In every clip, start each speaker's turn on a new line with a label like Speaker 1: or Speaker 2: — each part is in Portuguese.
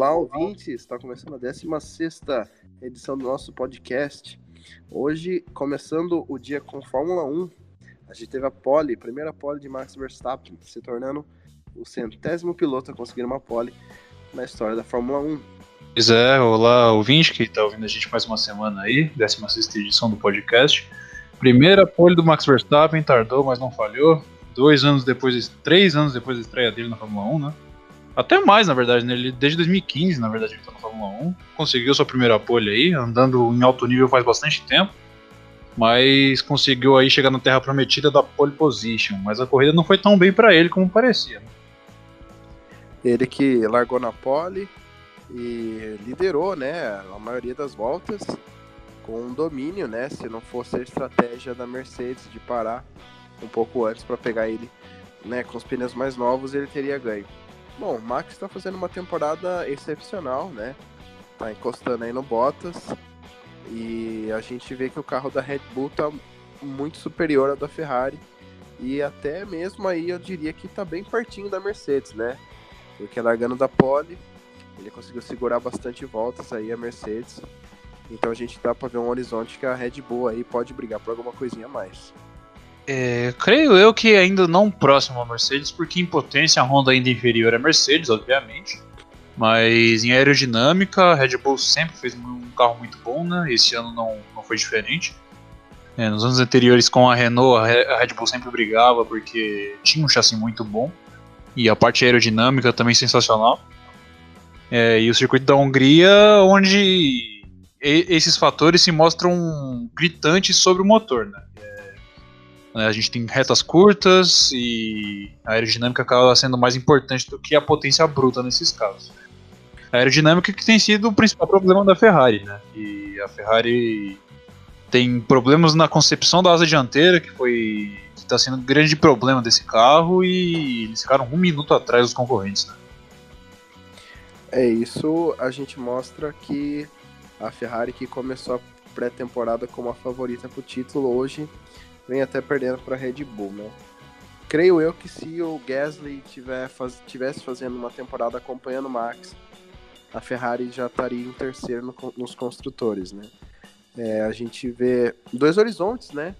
Speaker 1: Olá, ouvintes! Está começando a 16 edição do nosso podcast. Hoje, começando o dia com Fórmula 1, a gente teve a pole, primeira pole de Max Verstappen, se tornando o centésimo piloto a conseguir uma pole na história da Fórmula 1.
Speaker 2: Pois é, olá, ouvinte que está ouvindo a gente mais uma semana aí, 16 edição do podcast. Primeira pole do Max Verstappen, tardou, mas não falhou. Dois anos depois, três anos depois da estreia dele na Fórmula 1, né? Até mais, na verdade, né? Ele, desde 2015, na verdade, ele tá na Fórmula 1. Conseguiu sua primeira pole aí, andando em alto nível faz bastante tempo. Mas conseguiu aí chegar na terra prometida da pole position. Mas a corrida não foi tão bem para ele como parecia. Né?
Speaker 1: Ele que largou na pole e liderou, né, a maioria das voltas com um domínio, né? Se não fosse a estratégia da Mercedes de parar um pouco antes para pegar ele, né, com os pneus mais novos, ele teria ganho. Bom, o Max está fazendo uma temporada excepcional, né? Tá encostando aí no Bottas. E a gente vê que o carro da Red Bull tá muito superior ao da Ferrari. E até mesmo aí eu diria que tá bem pertinho da Mercedes, né? Porque largando da pole, ele conseguiu segurar bastante voltas aí a Mercedes. Então a gente dá para ver um horizonte que a Red Bull aí pode brigar por alguma coisinha a mais.
Speaker 2: É, creio eu que ainda não próximo à Mercedes, porque em potência a Honda ainda é inferior à Mercedes, obviamente. Mas em aerodinâmica, a Red Bull sempre fez um carro muito bom, né? Esse ano não, não foi diferente. É, nos anos anteriores com a Renault, a Red Bull sempre brigava porque tinha um chassi muito bom. E a parte aerodinâmica também sensacional. É, e o circuito da Hungria, onde esses fatores se mostram gritantes sobre o motor, né? Né? A gente tem retas curtas e a aerodinâmica acaba sendo mais importante do que a potência bruta nesses casos. A aerodinâmica que tem sido o principal problema da Ferrari, né? E a Ferrari tem problemas na concepção da asa dianteira, que foi está sendo um grande problema desse carro e eles ficaram um minuto atrás dos concorrentes, né?
Speaker 1: É isso, a gente mostra que a Ferrari que começou a pré-temporada como a favorita para o título hoje vem até perdendo para Red Bull, né? Creio eu que se o Gasly tiver faz, tivesse fazendo uma temporada acompanhando o Max, a Ferrari já estaria em terceiro no, nos construtores, né? É, a gente vê dois horizontes, né?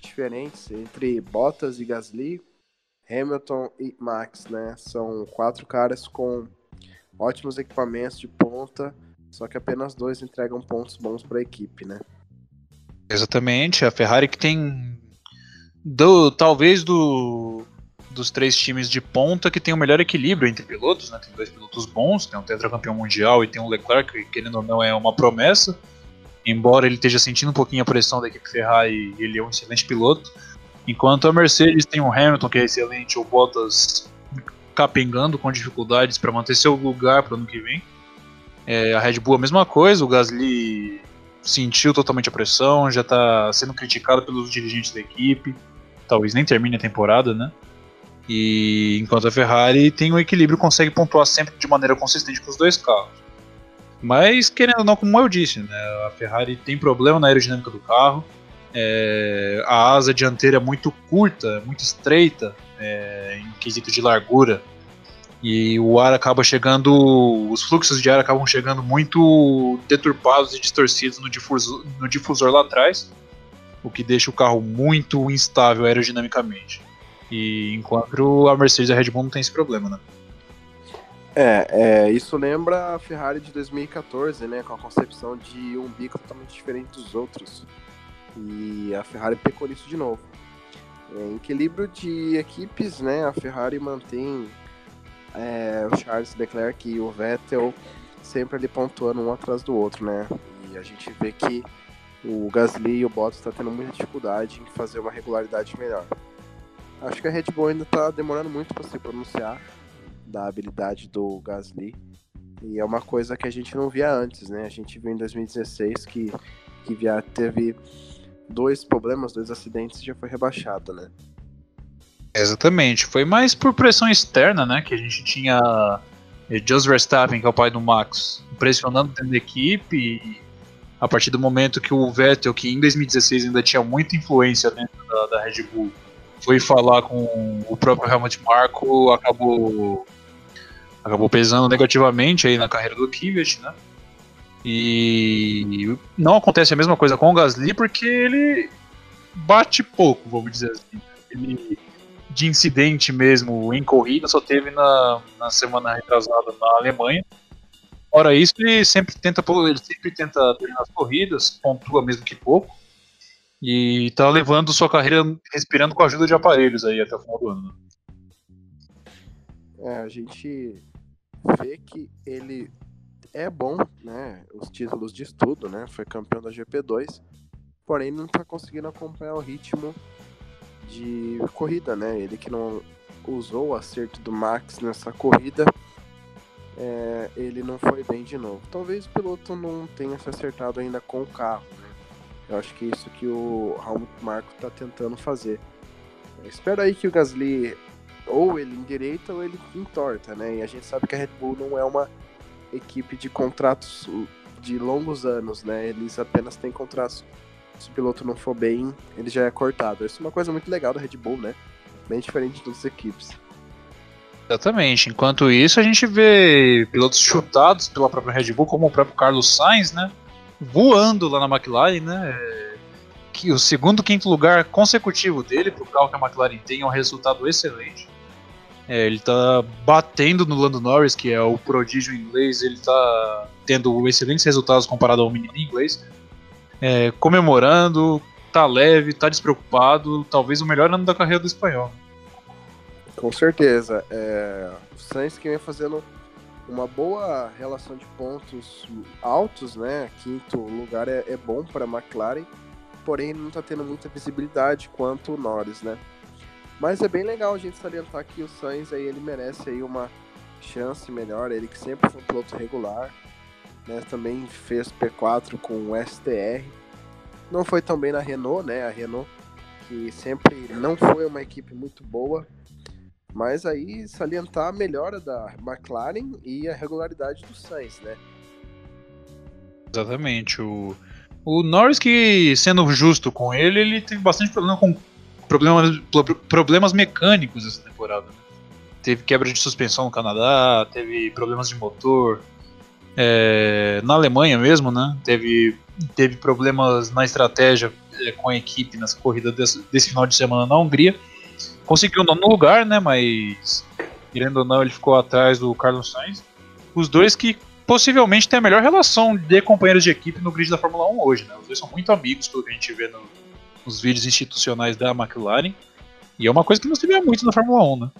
Speaker 1: Diferentes entre Bottas e Gasly, Hamilton e Max, né? São quatro caras com ótimos equipamentos de ponta, só que apenas dois entregam pontos bons para a equipe, né?
Speaker 2: Exatamente, a Ferrari que tem do talvez do dos três times de ponta que tem o melhor equilíbrio entre pilotos, né? Tem dois pilotos bons, tem um tetracampeão mundial e tem um Leclerc, que querendo ou não é uma promessa. Embora ele esteja sentindo um pouquinho a pressão da equipe Ferrari, ele é um excelente piloto. Enquanto a Mercedes tem o Hamilton, que é excelente, o Bottas capengando com dificuldades para manter seu lugar para o ano que vem. É, a Red Bull a mesma coisa, o Gasly sentiu totalmente a pressão, já está sendo criticado pelos dirigentes da equipe talvez nem termine a temporada, né? E enquanto a Ferrari tem um equilíbrio, consegue pontuar sempre de maneira consistente com os dois carros. Mas, querendo ou não, como eu disse, né, a Ferrari tem problema na aerodinâmica do carro. É, a asa dianteira é muito curta, muito estreita é, em quesito de largura. E o ar acaba chegando. Os fluxos de ar acabam chegando muito deturpados e distorcidos no difusor, no difusor lá atrás o que deixa o carro muito instável aerodinamicamente. E enquanto a Mercedes e a Red Bull não tem esse problema, né?
Speaker 1: É, é, isso lembra a Ferrari de 2014, né, com a concepção de um bico totalmente diferente dos outros. E a Ferrari pecou nisso de novo. É, em equilíbrio de equipes, né, a Ferrari mantém é, o Charles Leclerc e o Vettel sempre ali pontuando um atrás do outro, né? E a gente vê que o Gasly e o Bottas estão tá tendo muita dificuldade em fazer uma regularidade melhor. Acho que a Red Bull ainda está demorando muito para se pronunciar da habilidade do Gasly. E é uma coisa que a gente não via antes, né? A gente viu em 2016 que, que via, teve dois problemas, dois acidentes e já foi rebaixado, né?
Speaker 2: Exatamente. Foi mais por pressão externa, né? Que a gente tinha Jos Verstappen, que é o pai do Max, pressionando dentro da equipe a partir do momento que o Vettel, que em 2016 ainda tinha muita influência dentro da, da Red Bull, foi falar com o próprio Helmut Marko, acabou acabou pesando negativamente aí na carreira do Kvyat, né? E não acontece a mesma coisa com o Gasly porque ele bate pouco, vamos dizer assim. Ele, de incidente mesmo em corrida só teve na, na semana retrasada na Alemanha. Fora isso, ele sempre tenta ele sempre tenta terminar as corridas, pontua mesmo que pouco. E tá levando sua carreira respirando com a ajuda de aparelhos aí até o final do ano. Né?
Speaker 1: É, a gente vê que ele é bom, né? Os títulos de estudo, né? Foi campeão da GP2, porém não tá conseguindo acompanhar o ritmo de corrida, né? Ele que não usou o acerto do Max nessa corrida, é, ele não foi bem de novo. Talvez o piloto não tenha se acertado ainda com o carro, né? Eu acho que é isso que o Helmut Marko está tentando fazer. Eu espero aí que o Gasly ou ele endireita ou ele entorta, né? E a gente sabe que a Red Bull não é uma equipe de contratos de longos anos, né? Eles apenas têm contratos. Se o piloto não for bem, ele já é cortado. Isso é uma coisa muito legal da Red Bull, né? Bem diferente de todas as equipes.
Speaker 2: Exatamente. Enquanto isso, a gente vê pilotos chutados pela própria Red Bull, como o próprio Carlos Sainz, né? Voando lá na McLaren, né? Que o segundo, quinto lugar consecutivo dele para o carro que a McLaren tem é um resultado excelente. É, ele tá batendo no Lando Norris, que é o prodígio inglês, ele tá tendo excelentes resultados comparado ao menino inglês. É, comemorando, tá leve, tá despreocupado, talvez o melhor ano da carreira do espanhol.
Speaker 1: Com certeza. É, o Sainz que vem fazendo uma boa relação de pontos altos, né? Quinto lugar é, é bom para a McLaren, porém não está tendo muita visibilidade quanto o Norris, né? Mas é bem legal a gente salientar que o Sainz aí ele merece aí uma chance melhor, ele que sempre foi um piloto regular, né? Também fez P4 com o STR. Não foi tão bem na Renault, né? A Renault que sempre não foi uma equipe muito boa, mas aí salientar a melhora da McLaren e a regularidade do Sainz, né?
Speaker 2: Exatamente. O, o Norris, que sendo justo com ele, ele teve bastante problema com problemas, problemas mecânicos essa temporada. Né? Teve quebra de suspensão no Canadá, teve problemas de motor. É, na Alemanha mesmo, né? Teve, teve problemas na estratégia é, com a equipe nessa corrida desse, desse final de semana na Hungria conseguiu no lugar, né? Mas querendo ou não, ele ficou atrás do Carlos Sainz. Os dois que possivelmente têm a melhor relação de companheiros de equipe no grid da Fórmula 1 hoje, né? Os dois são muito amigos, pelo que a gente vê no, nos vídeos institucionais da McLaren. E é uma coisa que não se vê muito na Fórmula 1, né?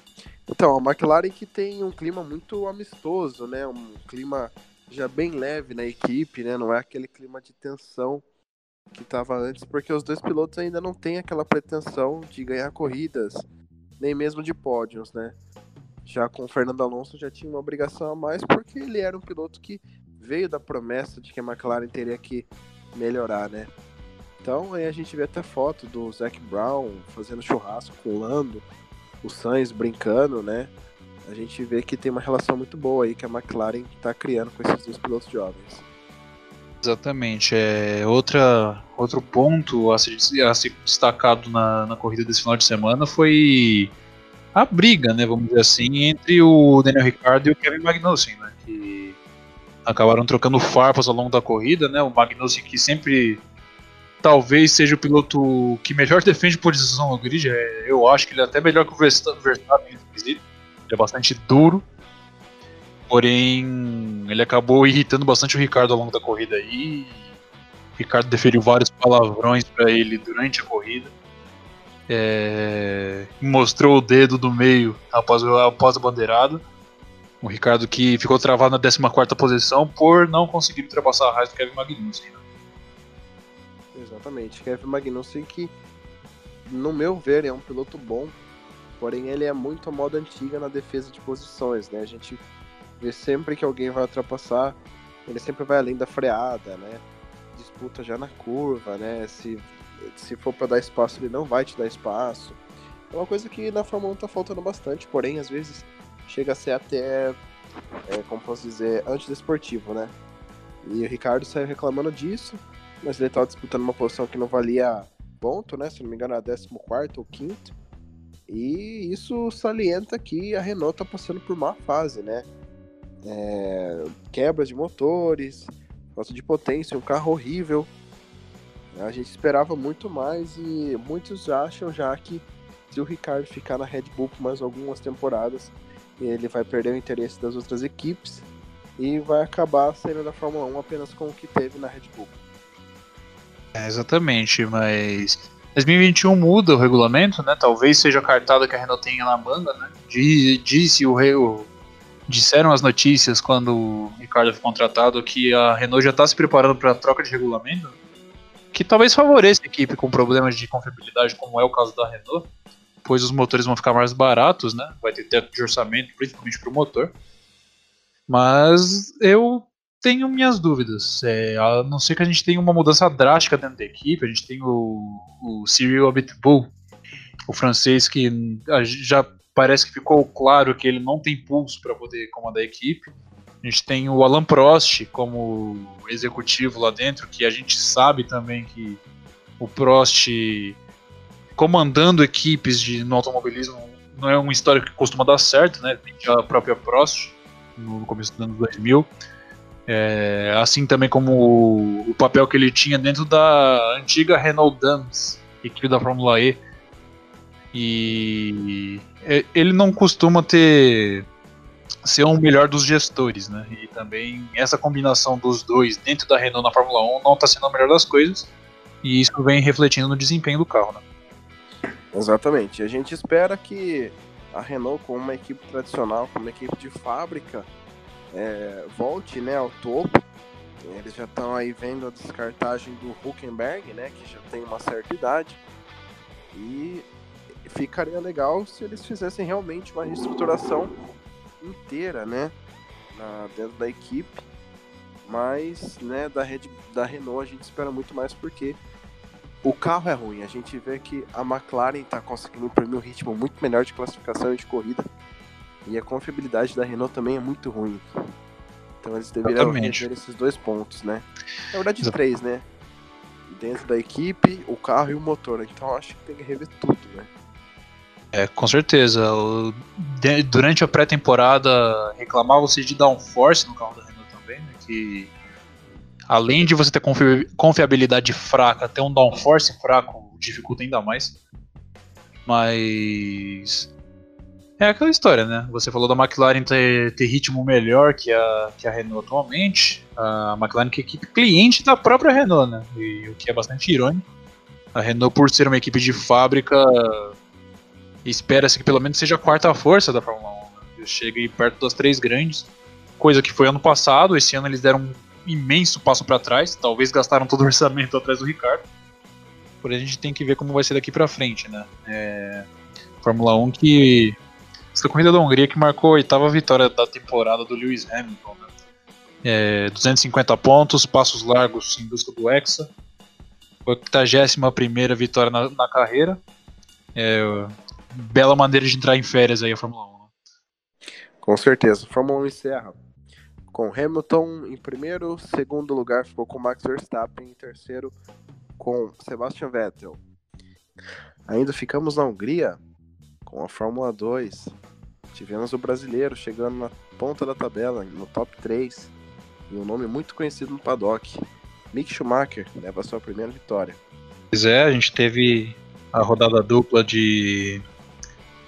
Speaker 1: Então, a McLaren que tem um clima muito amistoso, né? Um clima já bem leve na equipe, né? Não é aquele clima de tensão que estava antes, porque os dois pilotos ainda não têm aquela pretensão de ganhar corridas, nem mesmo de pódios, né? Já com o Fernando Alonso já tinha uma obrigação a mais, porque ele era um piloto que veio da promessa de que a McLaren teria que melhorar, né? Então aí a gente vê até foto do Zac Brown fazendo churrasco com o Lando, o Sainz brincando, né? A gente vê que tem uma relação muito boa aí que a McLaren está criando com esses dois pilotos jovens.
Speaker 2: Exatamente. É, outra, outro ponto a ser, a ser destacado na, na corrida desse final de semana foi a briga, né, vamos dizer assim, entre o Daniel Ricciardo e o Kevin Magnussen, né, que acabaram trocando farpas ao longo da corrida, né, o Magnussen que sempre talvez seja o piloto que melhor defende posição no grid, é, eu acho que ele é até melhor que o Verstappen, ele é bastante duro, Porém, ele acabou irritando bastante o Ricardo ao longo da corrida aí. O Ricardo deferiu vários palavrões para ele durante a corrida. É, mostrou o dedo do meio após, após a bandeirada. O Ricardo que ficou travado na 14 posição por não conseguir ultrapassar a raiz do Kevin Magnussen. Né?
Speaker 1: Exatamente. Kevin Magnussen que, no meu ver, é um piloto bom, porém ele é muito a moda antiga na defesa de posições, né? A gente vê sempre que alguém vai ultrapassar, ele sempre vai além da freada, né? Disputa já na curva, né? Se, se for para dar espaço, ele não vai te dar espaço. É uma coisa que na Fórmula 1 tá faltando bastante, porém, às vezes chega a ser até, é, como posso dizer, antidesportivo, né? E o Ricardo saiu reclamando disso, mas ele estava disputando uma posição que não valia ponto, né? Se não me engano, era 14 ou 5. E isso salienta que a Renault tá passando por má fase, né? É, quebras de motores, falta de potência, um carro horrível. A gente esperava muito mais e muitos acham já que se o Ricardo ficar na Red Bull por mais algumas temporadas, ele vai perder o interesse das outras equipes e vai acabar saindo da Fórmula 1 apenas com o que teve na Red Bull.
Speaker 2: É, exatamente, mas 2021 muda o regulamento, né? Talvez seja a cartada que a Renault tenha na manga, né? Disse o, o disseram as notícias quando o Ricardo foi contratado que a Renault já está se preparando para a troca de regulamento, que talvez favoreça a equipe com problemas de confiabilidade, como é o caso da Renault, pois os motores vão ficar mais baratos, né? Vai ter teto de orçamento, principalmente para o motor. Mas eu tenho minhas dúvidas. É, a não ser que a gente tenha uma mudança drástica dentro da equipe, a gente tem o, o Cyril Abitbull, o francês que já parece que ficou claro que ele não tem pulso para poder comandar a equipe. A gente tem o Alan Prost como executivo lá dentro, que a gente sabe também que o Prost comandando equipes de, no automobilismo não é uma história que costuma dar certo, né? Tem a própria Prost no começo dos anos 2000. É, assim também como o, papel que ele tinha dentro da antiga Renault Dams, equipe da Fórmula E. E ele não costuma ter ser o melhor dos gestores, né? E também essa combinação dos dois dentro da Renault na Fórmula 1 não está sendo a melhor das coisas. E isso vem refletindo no desempenho do carro, né?
Speaker 1: Exatamente. A gente espera que a Renault, como uma equipe tradicional, como uma equipe de fábrica, é, volte né, ao topo. Eles já estão aí vendo a descartagem do Huckenberg, né, que já tem uma certa idade. E ficaria legal se eles fizessem realmente uma reestruturação inteira, né, na, dentro da equipe. Mas, né, da, Red, da Renault a gente espera muito mais porque o carro é ruim. A gente vê que a McLaren está conseguindo imprimir um ritmo muito melhor de classificação e de corrida. E a confiabilidade da Renault também é muito ruim. Então eles deveriam rever esses dois pontos, né? Na verdade, Exato. três, né? Dentro da equipe, o carro e o motor. Então acho que tem que rever tudo, né?
Speaker 2: É, com certeza. O, de, durante a pré-temporada reclamava-se de downforce no carro da Renault também, né? Que além de você ter confi confiabilidade fraca, ter um downforce fraco dificulta ainda mais. Mas é aquela história, né? Você falou da McLaren ter, ter ritmo melhor que a, que a Renault atualmente. A McLaren que é equipe cliente da própria Renault, né? E, o que é bastante irônico. A Renault, por ser uma equipe de fábrica, espera-se que pelo menos seja a quarta força da Fórmula 1. Né? Chegue perto das três grandes. Coisa que foi ano passado. Esse ano eles deram um imenso passo para trás. Talvez gastaram todo o orçamento atrás do Ricardo. Porém, a gente tem que ver como vai ser daqui para frente, né? É... Fórmula 1 que essa corrida da Hungria que marcou a oitava vitória da temporada do Lewis Hamilton. Né? É, 250 pontos, passos largos em busca do Hexa. 81 vitória na, na carreira. É, bela maneira de entrar em férias aí a Fórmula 1. Né?
Speaker 1: Com certeza. Fórmula 1 encerra com Hamilton em primeiro, segundo lugar ficou com Max Verstappen, em terceiro com Sebastian Vettel. Ainda ficamos na Hungria com a Fórmula 2. Tivemos o brasileiro chegando na ponta da tabela, no top 3, e um nome muito conhecido no paddock. Mick Schumacher leva a sua primeira vitória.
Speaker 2: Pois é, a gente teve a rodada dupla de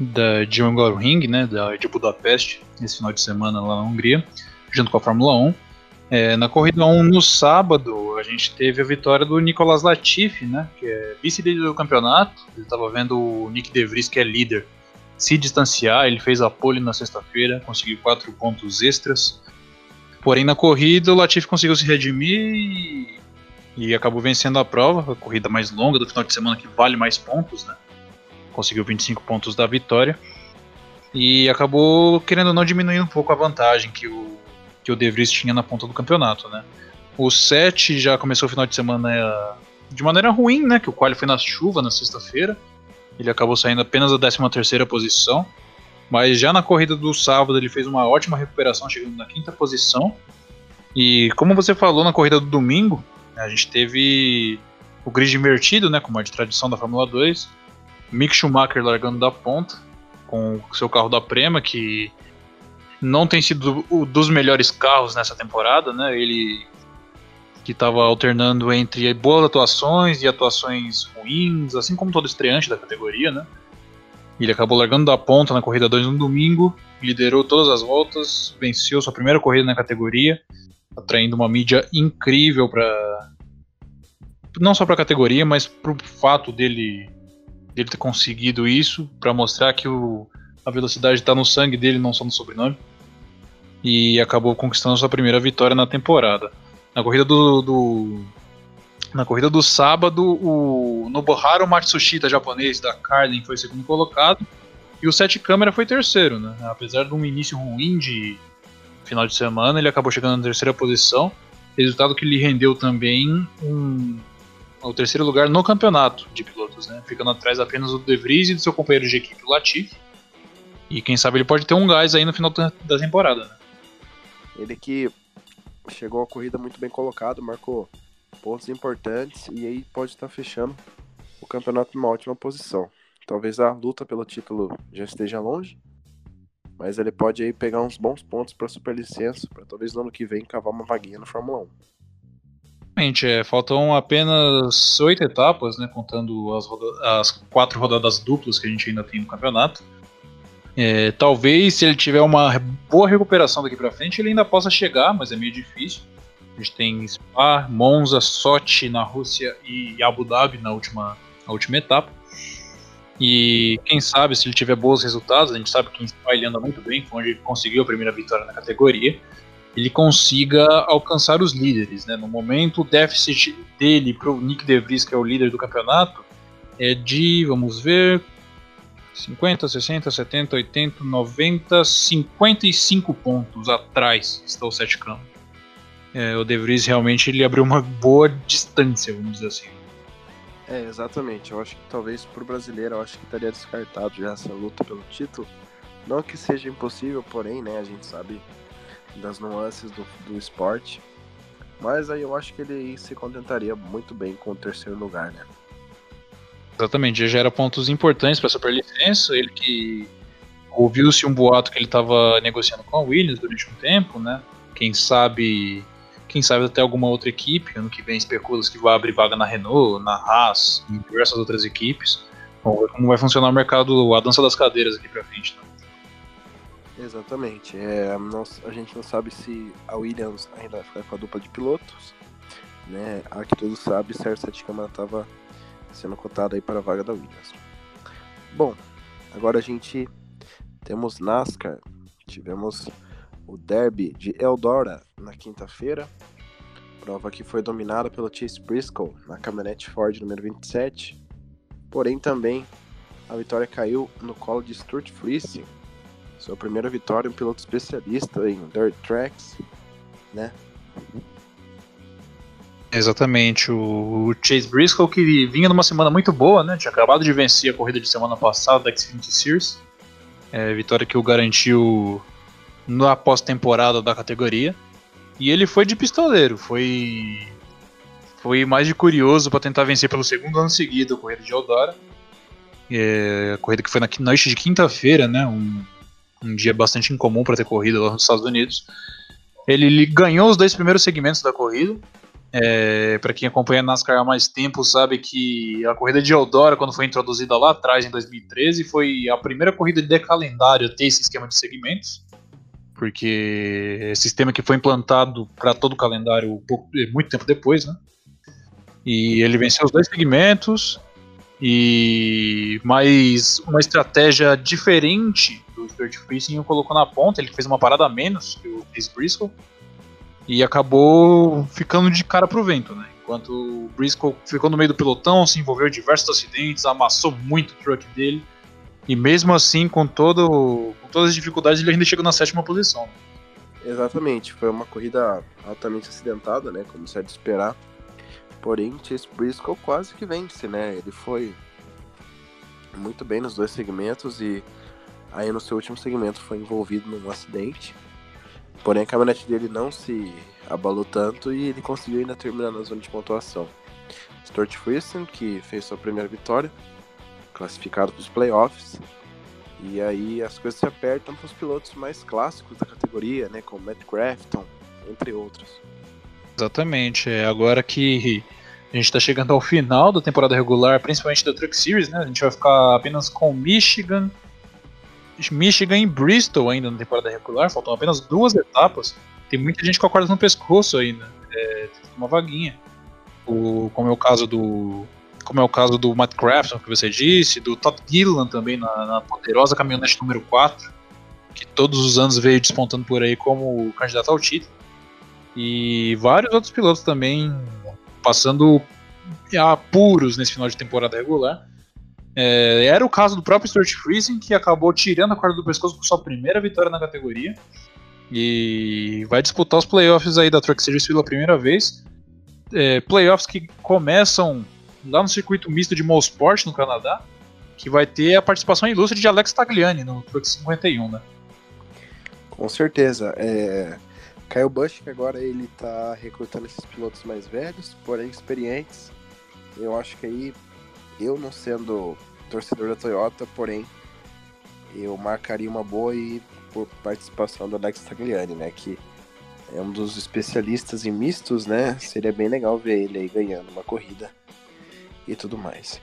Speaker 2: da de Ring, né, da, de Budapeste, esse final de semana lá na Hungria, junto com a Fórmula 1. É, na corrida 1 no sábado, a gente teve a vitória do Nicolas Latifi, né, que é vice-líder do campeonato. Ele estava vendo o Nick De Vries, que é líder, se distanciar. Ele fez a pole na sexta-feira, conseguiu quatro pontos extras. Porém, na corrida, o Latifi conseguiu se redimir e, e acabou vencendo a prova, a corrida mais longa do final de semana que vale mais pontos, né? Conseguiu 25 pontos da vitória e acabou querendo ou não diminuir um pouco a vantagem que o que o De Vries tinha na ponta do campeonato, né? O 7 já começou o final de semana é, de maneira ruim, né? Que o qual foi na chuva na sexta-feira. Ele acabou saindo apenas da 13 terceira posição. Mas já na corrida do sábado ele fez uma ótima recuperação, chegando na quinta posição. E como você falou na corrida do domingo, a gente teve o grid invertido, né, como é de tradição da Fórmula 2. Mick Schumacher largando da ponta com seu carro da Prema, que não tem sido o dos melhores carros nessa temporada, né? Ele que estava alternando entre boas atuações e atuações ruins, assim como todo estreante da categoria, né? Ele acabou largando da ponta na corrida 2 no domingo, liderou todas as voltas, venceu sua primeira corrida na categoria, atraindo uma mídia incrível para não só para a categoria, mas para o fato dele dele ter conseguido isso, para mostrar que o, a velocidade está no sangue dele, não só no sobrenome. E acabou conquistando sua primeira vitória na temporada. Na corrida do, do na corrida do sábado, o Nobuharu Matsushita, japonês da Carlin, foi segundo colocado. E o Sete Câmara foi terceiro, né? Apesar de um início ruim de final de semana, ele acabou chegando na terceira posição. Resultado que lhe rendeu também um, o terceiro lugar no campeonato de pilotos, né? Ficando atrás apenas do De Vries e do seu companheiro de equipe, o Latifi. E quem sabe ele pode ter um gás aí no final da temporada, né?
Speaker 1: Ele que chegou a corrida muito bem colocado, marcou pontos importantes e aí pode estar fechando o campeonato numa ótima posição. Talvez a luta pelo título já esteja longe, mas ele pode aí pegar uns bons pontos para superlicença, para talvez no ano que vem cavar uma vaguinha no Fórmula 1.
Speaker 2: Realmente, é, faltam apenas oito etapas, né, contando as, as, quatro rodadas duplas que a gente ainda tem no campeonato. É, talvez, se ele tiver uma boa recuperação daqui para frente, ele ainda possa chegar, mas é meio difícil. A gente tem Spa, Monza, Sochi na Rússia e Abu Dhabi na última, na última etapa. E quem sabe, se ele tiver bons resultados, a gente sabe que em Spa ele anda muito bem, foi onde ele conseguiu a primeira vitória na categoria ele consiga alcançar os líderes. Né? No momento, o déficit dele para o Nick De Vries, que é o líder do campeonato, é de, vamos ver, 50, 60, 70, 80, 90, 55 pontos atrás está o Sete Campos. É, o De Vries realmente ele abriu uma boa distância, vamos dizer assim.
Speaker 1: É, exatamente. Eu acho que talvez para o brasileiro, eu acho que estaria descartado já essa luta pelo título. Não que seja impossível, porém, né, a gente sabe das nuances do, do esporte. Mas aí eu acho que ele se contentaria muito bem com o terceiro lugar, né?
Speaker 2: Exatamente, já gera pontos importantes para a superlicença. Ele que ouviu-se um boato que ele estava negociando com a Williams durante um tempo, né? Quem sabe, quem sabe até alguma outra equipe. Ano que vem especula-se que vai abrir vaga na Renault, na Haas, em diversas outras equipes. Vamos ver como vai funcionar o mercado, a dança das cadeiras aqui para frente. Né?
Speaker 1: Exatamente. É, a gente não sabe se a Williams ainda vai ficar com a dupla de pilotos. Né? A que todos sabem, Sérgio Sete Câmara estava sendo cotado aí para a vaga da Williams. Bom, agora a gente temos NASCAR. Tivemos o Derby de Eldora na quinta-feira. Prova que foi dominada pelo Chase Briscoe na caminhonete Ford número 27. Porém, também a vitória caiu no colo de Stuart Fleece, sua primeira vitória, um piloto especialista em dirt tracks, né?
Speaker 2: Exatamente, o Chase Briscoe que vinha numa semana muito boa, né? Tinha acabado de vencer a corrida de semana passada da Xfinity Series, é, vitória que o garantiu na pós-temporada da categoria. E ele foi de pistoleiro, foi foi mais de curioso para tentar vencer pelo segundo ano seguido a corrida de Eldora. É, a corrida que foi na noite de quinta-feira, né? Um, um dia bastante incomum para ter corrida lá nos Estados Unidos. Ele, ele, ganhou os dois primeiros segmentos da corrida. É, para quem acompanha a NASCAR há mais tempo, sabe que a corrida de Eldora, quando foi introduzida lá atrás, em 2013, foi a primeira corrida de calendário a ter esse esquema de segmentos. Porque é sistema que foi implantado para todo o calendário pouco, muito tempo depois, né? E ele venceu os dois segmentos, e mais uma estratégia diferente do Stuart Friesen o colocou na ponta, ele fez uma parada a menos que o Chris Briscoe e acabou ficando de cara pro vento, né? Enquanto o Briscoe ficou no meio do pelotão, se envolveu em diversos acidentes, amassou muito o truck dele e mesmo assim, com, todo, com todas as dificuldades, ele ainda chegou na sétima posição.
Speaker 1: Exatamente, foi uma corrida altamente acidentada, né? Como se é de esperar. Porém, Chase Briscoe quase que vence, né? Ele foi muito bem nos dois segmentos e aí no seu último segmento foi envolvido num acidente. Porém, a caminhonete dele não se abalou tanto e ele conseguiu ainda terminar na zona de pontuação. Stuart Friesen, que fez sua primeira vitória, classificado para os playoffs. E aí as coisas se apertam para os pilotos mais clássicos da categoria, né? Como Matt Crafton, entre outros.
Speaker 2: Exatamente. É agora que a gente está chegando ao final da temporada regular, principalmente da Truck Series, né? A gente vai ficar apenas com Michigan, Michigan e Bristol ainda na temporada regular. Faltam apenas duas etapas. Tem muita gente com a corda no pescoço ainda. É, uma vaguinha. O, como é o caso do como é o caso do Matt Crafton, que você disse, do Todd Gillan também na, na, poderosa caminhonete número 4, que todos os anos veio despontando por aí como candidato ao título. E vários outros pilotos também passando apuros nesse final de temporada regular. É, era o caso do próprio Stuart Friesen, que acabou tirando a corda do pescoço com sua primeira vitória na categoria. E vai disputar os playoffs aí da Truck Series pela primeira vez. É, playoffs que começam lá no circuito misto de Mosport, no Canadá, que vai ter a participação ilustre de Alex Tagliani no Truck 51, né?
Speaker 1: Com certeza. É... Kyle Busch, agora ele tá recrutando esses pilotos mais velhos, porém experientes. Eu acho que aí, eu não sendo torcedor da Toyota, porém, eu marcaria uma boa e por participação do Alex Tagliani, né? Que é um dos especialistas em mistos, né? Seria bem legal ver ele aí ganhando uma corrida e tudo mais.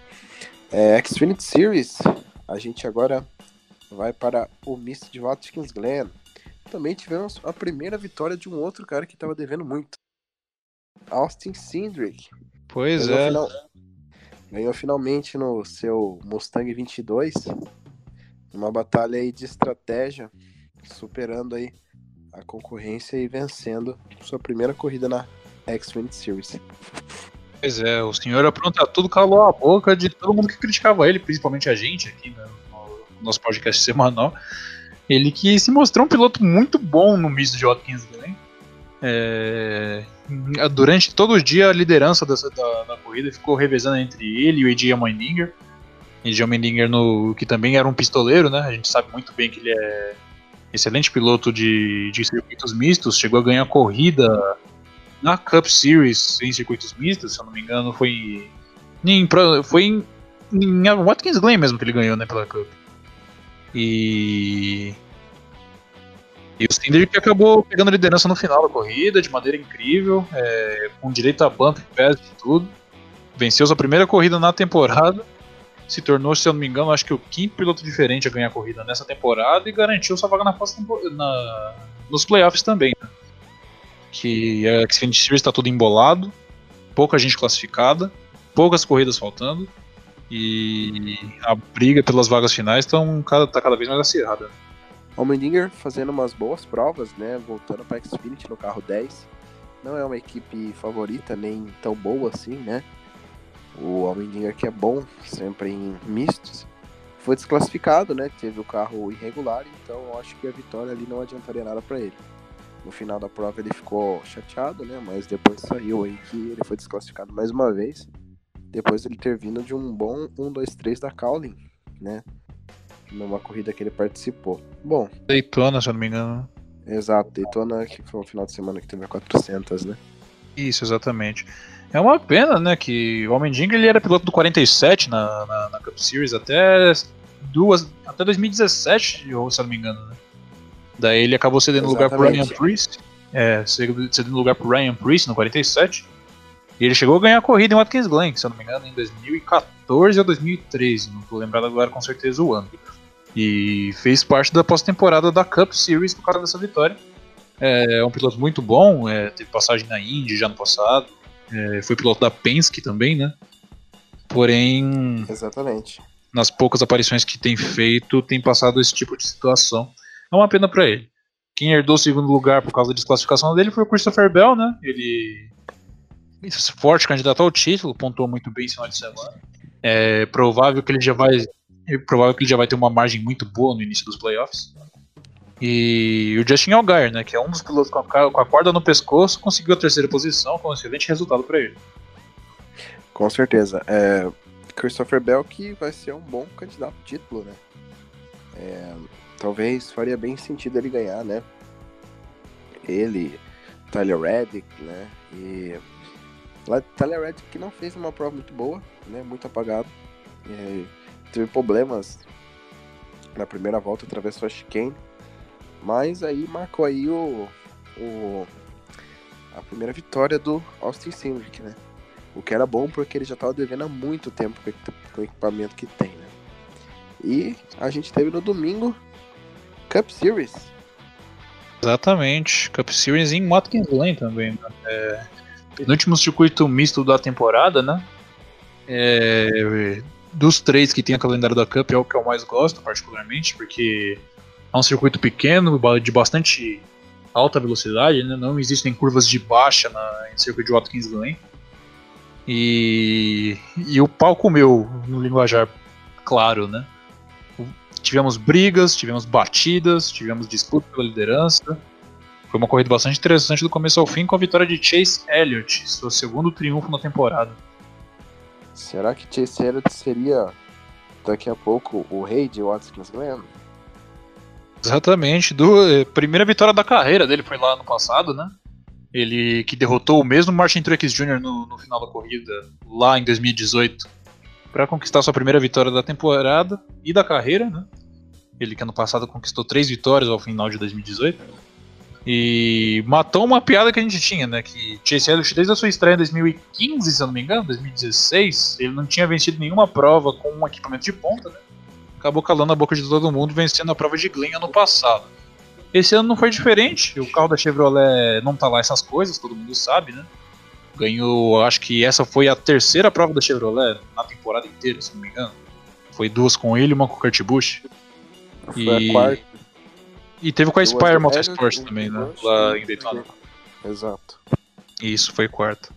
Speaker 1: É, Xfinity Series, a gente agora vai para o misto de Watkins Glen. Também tivemos a primeira vitória de um outro cara que estava devendo muito. Austin Cindric.
Speaker 2: Pois é. Final...
Speaker 1: Ganhou finalmente no seu Mustang 22. Uma batalha aí de estratégia, superando aí a concorrência e vencendo sua primeira corrida na Xfinity Series.
Speaker 2: Pois é, o senhor apronta tudo, calou a boca de todo mundo que criticava ele, principalmente a gente aqui né, no nosso podcast semanal. Ele que se mostrou um piloto muito bom no misto de Watkins Glen. É, durante todo o dia a liderança dessa, da, da, corrida ficou revezando entre ele e o Eddie Almendinger. Eddie Almendinger no, que também era um pistoleiro, né? A gente sabe muito bem que ele é excelente piloto de, de circuitos mistos, chegou a ganhar corrida na Cup Series em circuitos mistos, se eu não me engano, foi em, foi em, em Watkins Glen mesmo que ele ganhou, né, pela Cup. E e o Cinder que acabou pegando a liderança no final da corrida, de maneira incrível, é, com direito a bump, pass e tudo. Venceu sua primeira corrida na temporada. Se tornou, se eu não me engano, acho que o quinto piloto diferente a ganhar a corrida nessa temporada e garantiu sua vaga na, na nos playoffs também. Né? que a Xfinity Series está tudo embolado, pouca gente classificada, poucas corridas faltando e a briga pelas vagas finais cada, tá cada vez mais acirrada.
Speaker 1: Almendinger fazendo umas boas provas, né? Voltando para Xfinity no carro 10. Não é uma equipe favorita, nem tão boa assim, né? O Almendinger que é bom sempre em mistos. Foi desclassificado, né? Teve o carro irregular, então acho que a vitória ali não adiantaria nada para ele. No final da prova ele ficou chateado, né? Mas depois saiu aí que ele foi desclassificado mais uma vez. Depois ele ter vindo de um bom 1, 2, 3 da Cowling, né? Numa corrida que ele participou. Bom.
Speaker 2: Daytona, se eu não me engano.
Speaker 1: Exato, Daytona que foi um final de semana que teve a 400, né?
Speaker 2: Isso, exatamente. É uma pena, né, que o Jingle ele era piloto do 47 na, na, na Cup Series até duas, até 2017, se eu não me engano, né? Daí ele acabou cedendo Exatamente. lugar pro Ryan Priest. É, cedendo lugar pro Ryan Priest no 47. E ele chegou a ganhar a corrida em Watkins Glen, se eu não me engano, em 2014 ou 2013. Não tô lembrado agora com certeza o ano. E fez parte da pós-temporada da Cup Series por causa dessa vitória. É, é um piloto muito bom, é, teve passagem na Indy já no passado. É, foi piloto da Penske também, né? Porém.
Speaker 1: Exatamente.
Speaker 2: Nas poucas aparições que tem feito, tem passado esse tipo de situação. É uma pena para ele. Quem herdou o segundo lugar por causa da desclassificação dele foi o Christopher Bell, né? Ele forte candidato ao título, pontuou muito bem esse final de semana. É provável que ele já vai é provável que ele já vai ter uma margem muito boa no início dos playoffs. E o Justin Allgaier, né, que é um dos pilotos com a, com a corda no pescoço, conseguiu a terceira posição com um excelente resultado para ele.
Speaker 1: Com certeza. É, Christopher Bell que vai ser um bom candidato ao título, né? É, talvez faria bem sentido ele ganhar, né? Ele, Tyler Reddick, né? E Tyler Reddick que não fez uma prova muito boa, né? Muito apagado. É, teve problemas na primeira volta atravessou a chicane, mas aí marcou aí o, o a primeira vitória do Austin Cindric, né? O que era bom porque ele já estava devendo há muito tempo com o equipamento que tem, né? E a gente teve no domingo Cup Series.
Speaker 2: Exatamente, Cup Series em Watkins Glen também. Né? É, circuito misto da temporada, né? É, dos três que tem a calendário da Cup é o que eu mais gosto, particularmente, porque é um circuito pequeno, de bastante alta velocidade, né? não existem curvas de baixa na, em circuito de Watkins Glen. E, e o pau comeu no linguajar claro, né? Tivemos brigas, tivemos batidas, tivemos disputa pela liderança. Foi uma corrida bastante interessante do começo ao fim com a vitória de Chase Elliott, seu segundo triunfo na temporada.
Speaker 1: Será que Chase Elliott seria daqui a pouco o rei de Watkins Glen?
Speaker 2: Exatamente, do, eh, primeira vitória da carreira dele foi lá no passado, né? Ele que derrotou o mesmo Martin Truex Jr. No, no final da corrida, lá em 2018, para conquistar sua primeira vitória da temporada e da carreira, né? Ele que ano passado conquistou três vitórias ao final de 2018. E matou uma piada que a gente tinha, né? Que Chase Elliott, desde a sua estreia em 2015, se eu não me engano, 2016, ele não tinha vencido nenhuma prova com um equipamento de ponta, né? acabou calando a boca de todo mundo, vencendo a prova de Glen ano passado. Esse ano não foi diferente, o carro da Chevrolet não tá lá essas coisas, todo mundo sabe, né? Ganhou, acho que essa foi a terceira prova da Chevrolet na temporada inteira, se não me engano. Foi duas com ele e uma com o Kurt Busch.
Speaker 1: Foi e... a quarta.
Speaker 2: E teve com a Spire Motorsports também, né? Lá em Daytona.
Speaker 1: Exato.
Speaker 2: Isso, foi quarta.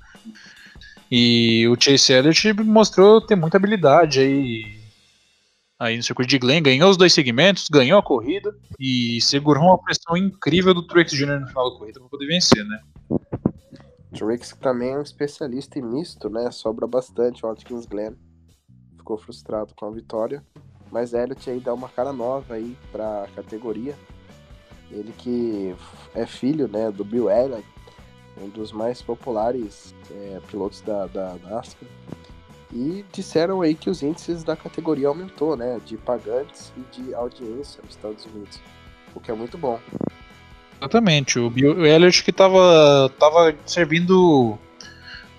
Speaker 2: E o Chase Elliott mostrou ter muita habilidade aí aí no circuito de Glen, ganhou os dois segmentos, ganhou a corrida e segurou uma pressão incrível do Truex Jr. no final da corrida para poder vencer, né?
Speaker 1: Truex também é um especialista em misto, né? Sobra bastante o Watkins Glen. Ficou frustrado com a vitória, mas Elliott aí dá uma cara nova aí para a categoria. Ele que é filho, né, do Bill Elliott, um dos mais populares é, pilotos da, da NASCAR. E disseram aí que os índices da categoria aumentou, né? De pagantes e de audiência nos Estados Unidos. O que é muito bom.
Speaker 2: Exatamente. O Bill Elliott que tava, tava servindo.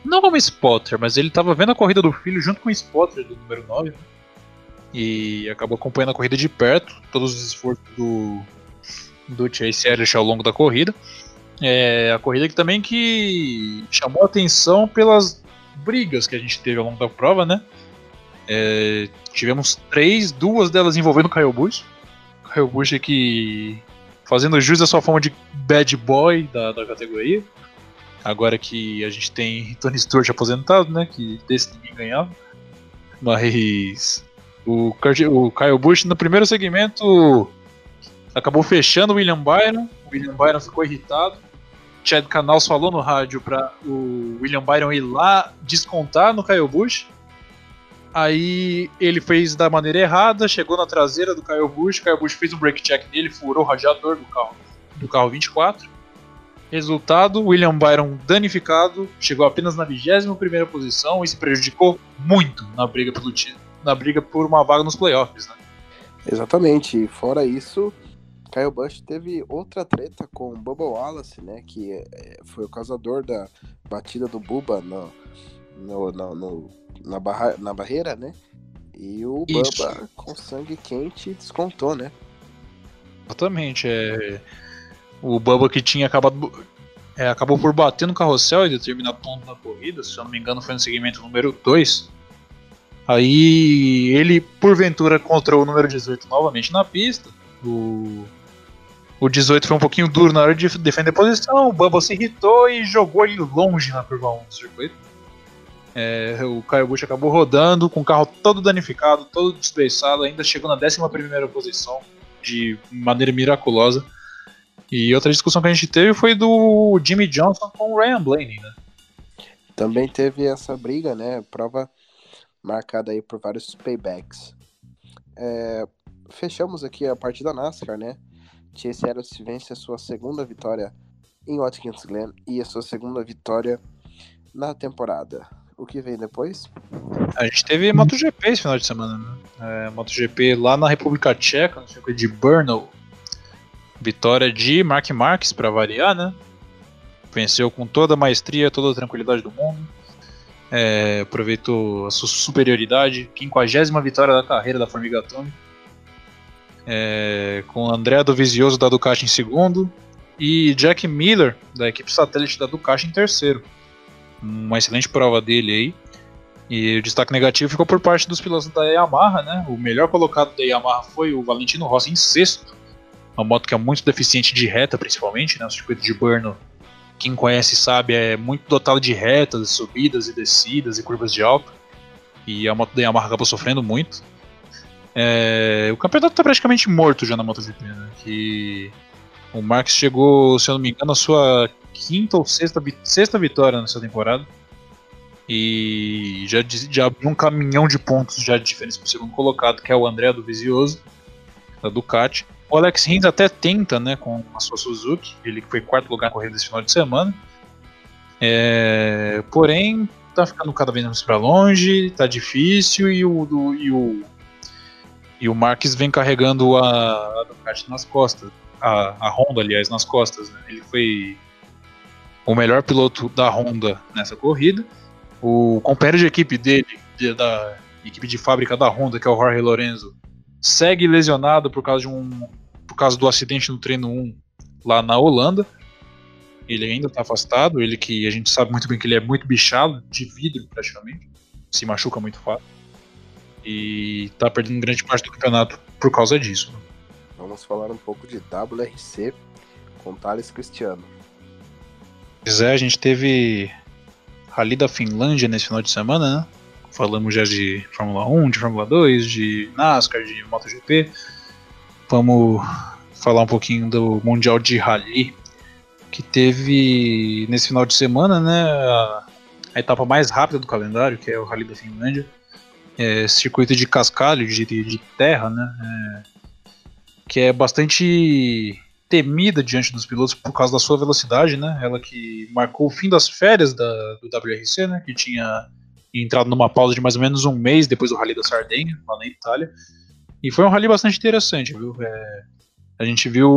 Speaker 2: Não como spotter, mas ele tava vendo a corrida do filho junto com o spotter do número 9. Né? E acabou acompanhando a corrida de perto, todos os esforços do, do Chase Elliott ao longo da corrida. É, a corrida que também que chamou atenção pelas brigas que a gente teve ao longo da prova, né? É, tivemos três, duas delas envolvendo o Kyle Busch. Kyle Busch que fazendo jus à sua forma de bad boy da, da categoria. Agora que a gente tem Tony Stewart aposentado, né? Que desse ninguém ganhava. Mas o, o Kyle Busch no primeiro segmento acabou fechando o William Byron. O William Byron ficou irritado. Chad Canals falou no rádio para o William Byron ir lá descontar no Kyle Busch. Aí ele fez da maneira errada, chegou na traseira do Kyle Busch, Kyle Busch fez um brake check nele, furou o radiador do carro, do carro 24. Resultado, William Byron danificado, chegou apenas na 21 primeira posição e se prejudicou muito na briga pelo na briga por uma vaga nos playoffs, né?
Speaker 1: Exatamente. Fora isso, Kyle Busch teve outra treta com o Bubba Wallace, né? Que é, foi o causador da batida do Bubba no, no, no, no na, barra, na barreira, né? E o Isso. Bubba, com sangue quente, descontou, né?
Speaker 2: Exatamente. É... O Bubba que tinha acabado. É, acabou por bater no carrossel e determinar ponto na corrida, se eu não me engano, foi no segmento número 2. Aí ele, porventura, encontrou o número 18 novamente na pista. O o 18 foi um pouquinho duro na hora de defender a posição, o Bubba se irritou e jogou ele longe na curva 1 do circuito. É, o Kyle Busch acabou rodando com o carro todo danificado, todo despeçado, ainda chegou na 11 posição de maneira miraculosa. E outra discussão que a gente teve foi do Jimmy Johnson com o Ryan Blaney, né?
Speaker 1: Também teve essa briga, né? Prova marcada aí por vários paybacks. É, fechamos aqui a parte da NASCAR, né? Chase Elliott vence a sua segunda vitória em Watkins Glen e a sua segunda vitória na temporada. o que vem depois?
Speaker 2: A gente teve MotoGP esse final de semana, né? É, MotoGP lá na República Tcheca, no circuito de Brno. Vitória de Mark Marques, para variar, né? Venceu com toda a maestria, toda a tranquilidade do mundo. É, aproveitou a sua superioridade. 50 vitória da carreira da Formiga Atômica. É, com André Dovizioso da Ducati em segundo. E Jack Miller, da equipe satélite da Ducati, em terceiro. Uma excelente prova dele aí. E o destaque negativo ficou por parte dos pilotos da Yamaha, né? O melhor colocado da Yamaha foi o Valentino Rossi em sexto. Uma moto que é muito deficiente de reta, principalmente, né? O circuito de Brno quem conhece sabe, é muito dotado de retas, subidas e descidas e curvas de alta. E a moto da Yamaha acabou sofrendo muito. É, o campeonato está praticamente morto já na MotoGP, né? Que o Marx chegou, se eu não me engano, a sua quinta ou sexta, sexta vitória nessa temporada. E já, já abriu um caminhão de pontos já de diferença para o segundo colocado, que é o André do Vizioso, da Ducati. O Alex Rins até tenta, né, com a sua Suzuki, ele foi quarto lugar na corrida esse final de semana. É, porém, tá ficando cada vez mais para longe, tá difícil e o, do, e o e o Marques vem carregando a, a Ducati nas costas, a, a Honda, aliás, nas costas. Né? Ele foi o melhor piloto da Honda nessa corrida. O companheiro de equipe dele, de, da equipe de fábrica da Honda, que é o Jorge Lorenzo, segue lesionado por causa de um por causa do acidente no treino 1 lá na Holanda. Ele ainda está afastado, ele que a gente sabe muito bem que ele é muito bichado, de vidro praticamente, se machuca muito fácil. E está perdendo grande parte do campeonato por causa disso.
Speaker 1: Vamos falar um pouco de WRC com Thales Cristiano.
Speaker 2: Pois é, a gente teve Rally da Finlândia nesse final de semana, né? Falamos já de Fórmula 1, de Fórmula 2, de NASCAR, de MotoGP. Vamos falar um pouquinho do Mundial de Rally, que teve nesse final de semana, né? A, a etapa mais rápida do calendário, que é o Rally da Finlândia. É, circuito de cascalho, de, de terra, né? É, que é bastante temida diante dos pilotos por causa da sua velocidade, né? Ela que marcou o fim das férias da, do WRC, né? Que tinha entrado numa pausa de mais ou menos um mês depois do Rally da Sardenha, lá na Itália. E foi um rally bastante interessante, viu? É, a gente viu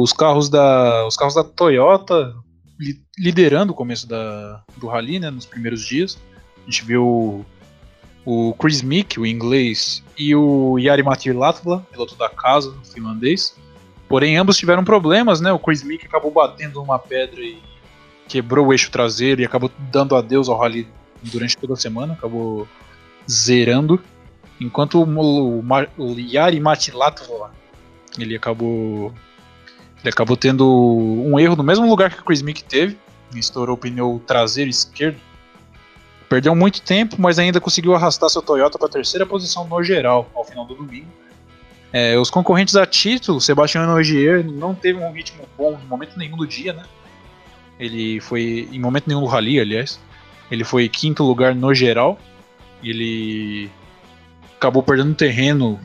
Speaker 2: os carros da, os carros da Toyota li, liderando o começo da, do rally, né, nos primeiros dias. A gente viu o Chris Mick, o inglês, e o Jari Matti Latvala, piloto da casa, finlandês. Porém, ambos tiveram problemas, né? O Chris Mick acabou batendo numa pedra e quebrou o eixo traseiro e acabou dando adeus ao rally durante toda a semana, acabou zerando. Enquanto o, o, o Yari Matilatova, ele acabou ele acabou tendo um erro no mesmo lugar que o Chris Mick teve, estourou o pneu traseiro esquerdo. Perdeu muito tempo, mas ainda conseguiu arrastar seu Toyota para a terceira posição no geral ao final do domingo. É, os concorrentes a título, Sebastião Ogier não teve um ritmo bom em momento nenhum do dia, né? Ele foi em momento nenhum do rally, aliás. Ele foi quinto lugar no geral. Ele acabou perdendo terreno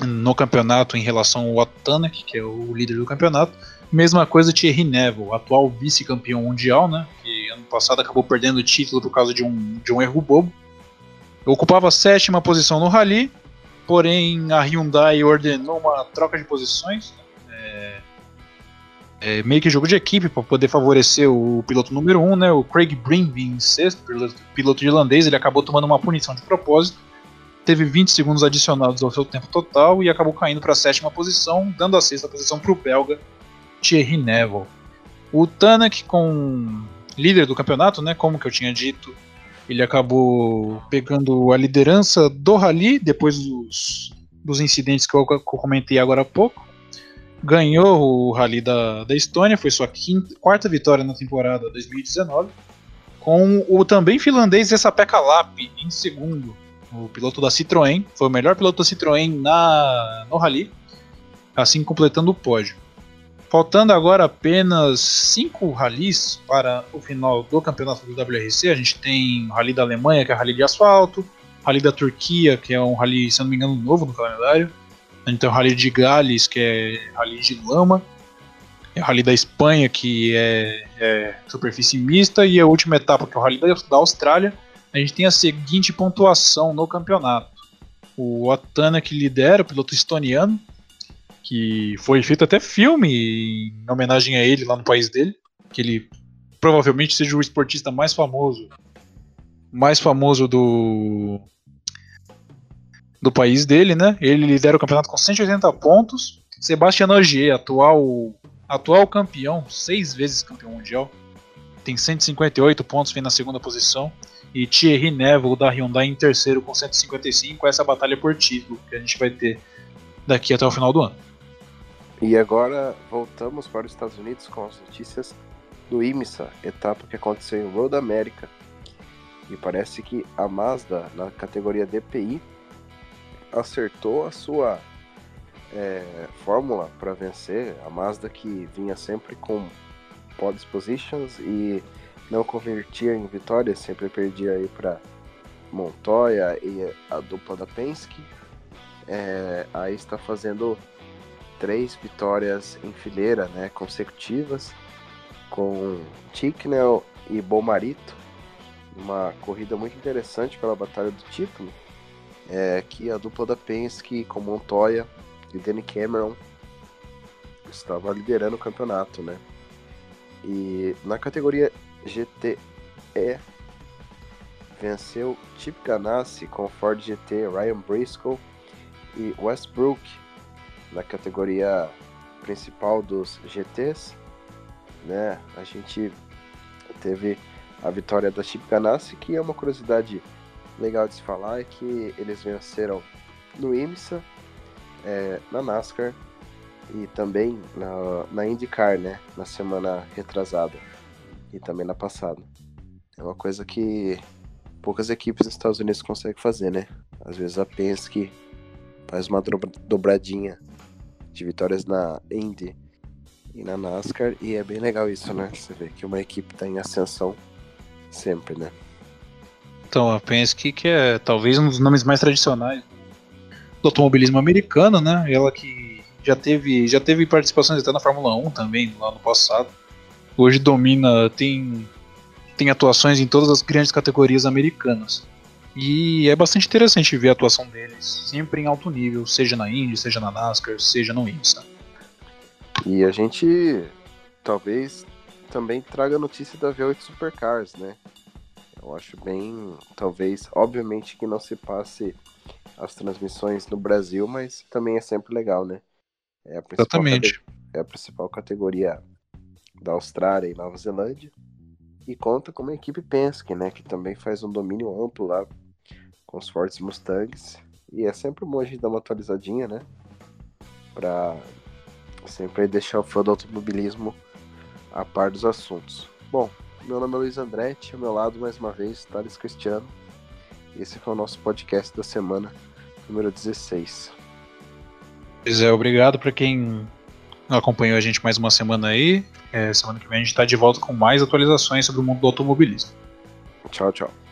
Speaker 2: no campeonato em relação ao Atanek, que é o líder do campeonato. Mesma coisa Thierry Neville, atual vice-campeão mundial, né? Ano passado acabou perdendo o título por causa de um, de um erro bobo. Ocupava a sétima posição no Rally, porém a Hyundai ordenou uma troca de posições. É, é, meio que jogo de equipe para poder favorecer o piloto número 1, um, né? O Craig Breen em sexto, piloto, piloto irlandês, ele acabou tomando uma punição de propósito teve 20 segundos adicionados ao seu tempo total e acabou caindo para a sétima posição, dando a sexta posição para o belga Thierry Neville. O Tanak, com líder do campeonato, né, como que eu tinha dito, ele acabou pegando a liderança do rally depois dos, dos incidentes que eu, que eu comentei agora há pouco. Ganhou o rally da, da Estônia, foi sua quinta, quarta vitória na temporada 2019, com o também finlandês Esa-Pekka Lappi em segundo o piloto da Citroën, foi o melhor piloto da Citroën na, no Rally, assim completando o pódio. Faltando agora apenas cinco rallies para o final do campeonato do WRC, a gente tem o Rally da Alemanha, que é o Rally de asfalto, Rally da Turquia, que é um rally, se não me engano, novo no calendário, a gente tem o Rally de Gales, que é Rally de lama, é o Rally da Espanha, que é, é superfície mista, e a última etapa, que é o Rally da, da Austrália, a gente tem a seguinte pontuação no campeonato. O Atana que lidera, o piloto estoniano, que foi feito até filme em homenagem a ele lá no país dele, que ele provavelmente seja o esportista mais famoso, mais famoso do do país dele, né? Ele lidera o campeonato com 180 pontos. Sebastian Ogier, atual atual campeão, seis vezes campeão mundial, tem 158 pontos, vem na segunda posição. E Thierry Neville da Hyundai em terceiro com 155. Essa batalha por título que a gente vai ter daqui até o final do ano.
Speaker 1: E agora voltamos para os Estados Unidos com as notícias do IMSA, etapa que aconteceu em Road America. E parece que a Mazda, na categoria DPI, acertou a sua é, fórmula para vencer. A Mazda que vinha sempre com pole positions e não convertia em vitórias, sempre perdia aí para Montoya e a dupla da Penske. É, aí está fazendo três vitórias em fileira, né, consecutivas, com Ticknell e Bomarito, uma corrida muito interessante pela batalha do título, é, que a dupla da Penske com Montoya e Danny Cameron estava liderando o campeonato, né? E na categoria GTE venceu Chip Ganassi com Ford GT, Ryan Briscoe e Westbrook na categoria principal dos GTs, né? A gente teve a vitória da Chip Ganassi, que é uma curiosidade legal de se falar, é que eles venceram no IMSA, é, na NASCAR e também na, na IndyCar, né? Na semana retrasada e também na passada. É uma coisa que poucas equipes nos Estados Unidos conseguem fazer, né? Às vezes a Penske faz uma dobradinha de vitórias na Indy e na NASCAR e é bem legal isso, né? Você vê que uma equipe está em ascensão sempre, né?
Speaker 2: Então, a Penske que é talvez um dos nomes mais tradicionais do automobilismo americano, né? Ela que já teve, já teve participações até na Fórmula 1 também, lá no passado. Hoje domina, tem, tem atuações em todas as grandes categorias americanas. E é bastante interessante ver a atuação deles, sempre em alto nível, seja na Indy, seja na NASCAR, seja no IMSA.
Speaker 1: E a gente talvez também traga notícia da V8 Supercars, né? Eu acho bem, talvez, obviamente que não se passe as transmissões no Brasil, mas também é sempre legal, né?
Speaker 2: É a Exatamente.
Speaker 1: É a principal categoria da Austrália e Nova Zelândia. E conta com uma equipe Penske, né? Que também faz um domínio amplo lá com os fortes Mustangs. E é sempre bom a gente dar uma atualizadinha, né? Pra sempre deixar o fã do automobilismo a par dos assuntos. Bom, meu nome é Luiz Andretti, ao meu lado mais uma vez, Thales Cristiano. Esse foi o nosso podcast da semana número 16.
Speaker 2: Pois é, obrigado para quem acompanhou a gente mais uma semana aí. É, semana que vem a gente está de volta com mais atualizações sobre o mundo do automobilismo.
Speaker 1: Tchau, tchau.